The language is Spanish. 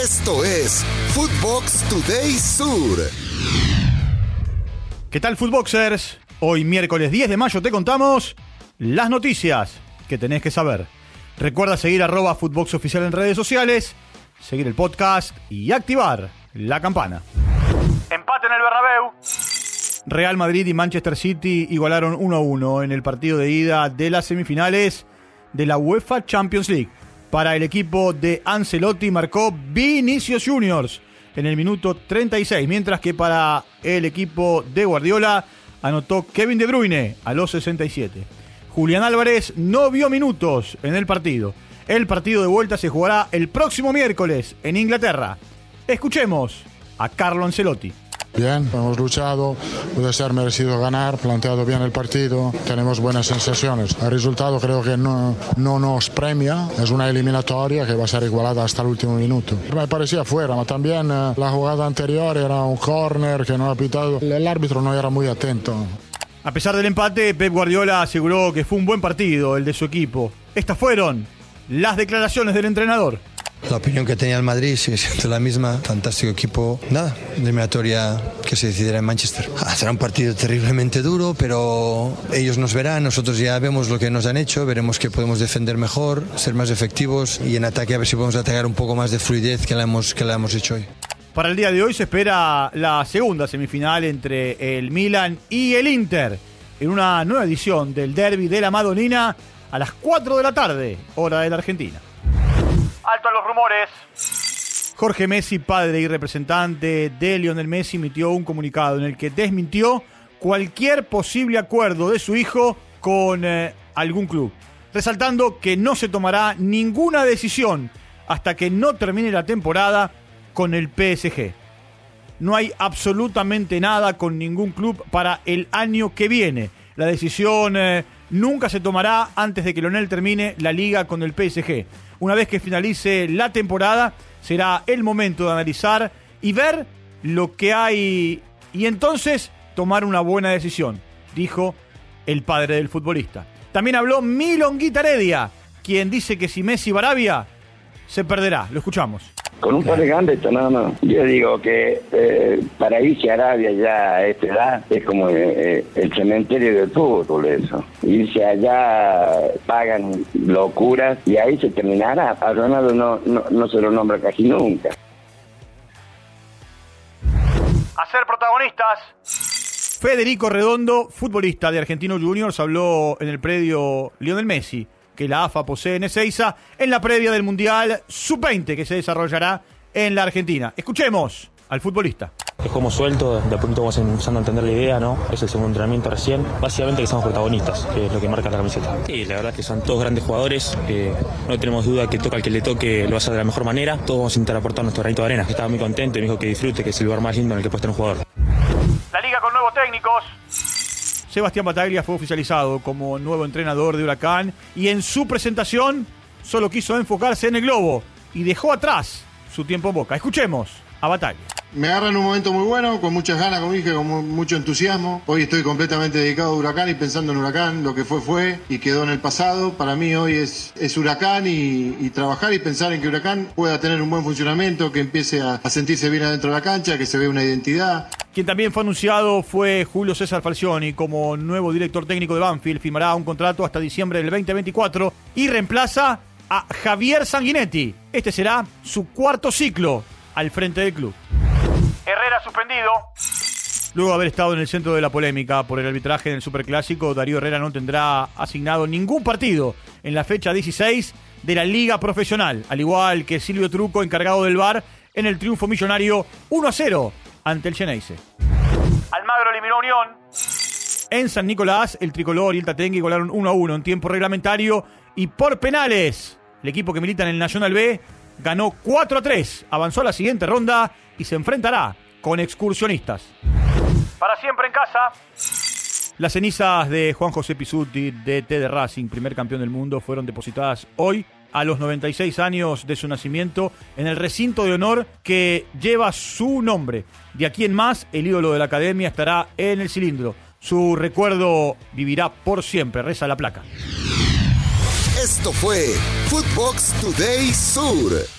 Esto es Footbox Today Sur. ¿Qué tal, Footboxers? Hoy, miércoles 10 de mayo, te contamos las noticias que tenés que saber. Recuerda seguir arroba Footbox Oficial en redes sociales, seguir el podcast y activar la campana. Empate en el Bernabéu. Real Madrid y Manchester City igualaron 1-1 en el partido de ida de las semifinales de la UEFA Champions League. Para el equipo de Ancelotti marcó Vinicius Juniors en el minuto 36, mientras que para el equipo de Guardiola anotó Kevin De Bruyne a los 67. Julián Álvarez no vio minutos en el partido. El partido de vuelta se jugará el próximo miércoles en Inglaterra. Escuchemos a Carlo Ancelotti. Bien, hemos luchado, puede ser merecido ganar, planteado bien el partido, tenemos buenas sensaciones. El resultado creo que no, no nos premia, es una eliminatoria que va a ser igualada hasta el último minuto. Me parecía fuera, pero también eh, la jugada anterior era un corner que no ha pitado, el árbitro no era muy atento. A pesar del empate, Pep Guardiola aseguró que fue un buen partido el de su equipo. Estas fueron las declaraciones del entrenador. La opinión que tenía el Madrid sigue siendo la misma. Fantástico equipo. Nada, eliminatoria que se decidirá en Manchester. Ah, será un partido terriblemente duro, pero ellos nos verán. Nosotros ya vemos lo que nos han hecho. Veremos que podemos defender mejor, ser más efectivos y en ataque a ver si podemos atacar un poco más de fluidez que la hemos, que la hemos hecho hoy. Para el día de hoy se espera la segunda semifinal entre el Milan y el Inter en una nueva edición del Derby de la Madonina a las 4 de la tarde, hora de la Argentina. A los rumores. Jorge Messi, padre y representante de Lionel Messi, emitió un comunicado en el que desmintió cualquier posible acuerdo de su hijo con eh, algún club, resaltando que no se tomará ninguna decisión hasta que no termine la temporada con el PSG. No hay absolutamente nada con ningún club para el año que viene. La decisión eh, nunca se tomará antes de que Lionel termine la liga con el PSG. Una vez que finalice la temporada, será el momento de analizar y ver lo que hay y entonces tomar una buena decisión, dijo el padre del futbolista. También habló Milon Guitaredia, quien dice que si Messi Barabia se perderá. Lo escuchamos. Con un par de gambetas, no, no. Yo digo que eh, para irse a Arabia ya a esta edad es como eh, el cementerio del fútbol, eso. Irse allá, pagan locuras y ahí se terminará. A Ronaldo no, no, no se lo nombra casi nunca. A ser protagonistas. Federico Redondo, futbolista de Argentino Juniors, habló en el predio Lionel Messi que la AFA posee en Ezeiza en la previa del Mundial Sub-20 que se desarrollará en la Argentina. Escuchemos al futbolista. Jugamos suelto, de a poquito vamos empezando a entender la idea, ¿no? Es el segundo entrenamiento recién. Básicamente que somos protagonistas, que es lo que marca la camiseta. Y la verdad es que son todos grandes jugadores, eh, no tenemos duda que toca al que le toque lo va a hacer de la mejor manera. Todos vamos a intentar aportar nuestro granito de arena. Estaba muy contento y me dijo que disfrute, que es el lugar más lindo en el que puede estar un jugador. La liga con nuevos técnicos. Sebastián Bataglia fue oficializado como nuevo entrenador de Huracán y en su presentación solo quiso enfocarse en el globo y dejó atrás su tiempo en boca. Escuchemos a Bataglia. Me agarra en un momento muy bueno, con muchas ganas, como dije, con mucho entusiasmo. Hoy estoy completamente dedicado a Huracán y pensando en Huracán, lo que fue fue y quedó en el pasado. Para mí hoy es, es Huracán y, trabajar y pensar en que Huracán pueda tener un buen funcionamiento, que empiece a, a sentirse bien adentro de la cancha, que se vea una identidad. Quien también fue anunciado fue Julio César Falcioni como nuevo director técnico de Banfield. Firmará un contrato hasta diciembre del 2024 y reemplaza a Javier Sanguinetti. Este será su cuarto ciclo al frente del club. Suspendido. Luego de haber estado en el centro de la polémica por el arbitraje en el Superclásico, Darío Herrera no tendrá asignado ningún partido en la fecha 16 de la Liga Profesional, al igual que Silvio Truco, encargado del VAR, en el triunfo millonario 1 a 0 ante el Geneise. Almagro eliminó Unión. En San Nicolás, el tricolor y el Tatengue golaron 1 a 1 en tiempo reglamentario y por penales. El equipo que milita en el Nacional B ganó 4 a 3, avanzó a la siguiente ronda y se enfrentará con excursionistas. Para siempre en casa. Las cenizas de Juan José Pisuti, DT de Racing, primer campeón del mundo, fueron depositadas hoy a los 96 años de su nacimiento en el recinto de honor que lleva su nombre. De aquí en más, el ídolo de la academia estará en el cilindro. Su recuerdo vivirá por siempre, reza la placa. Esto fue Footbox Today Sur.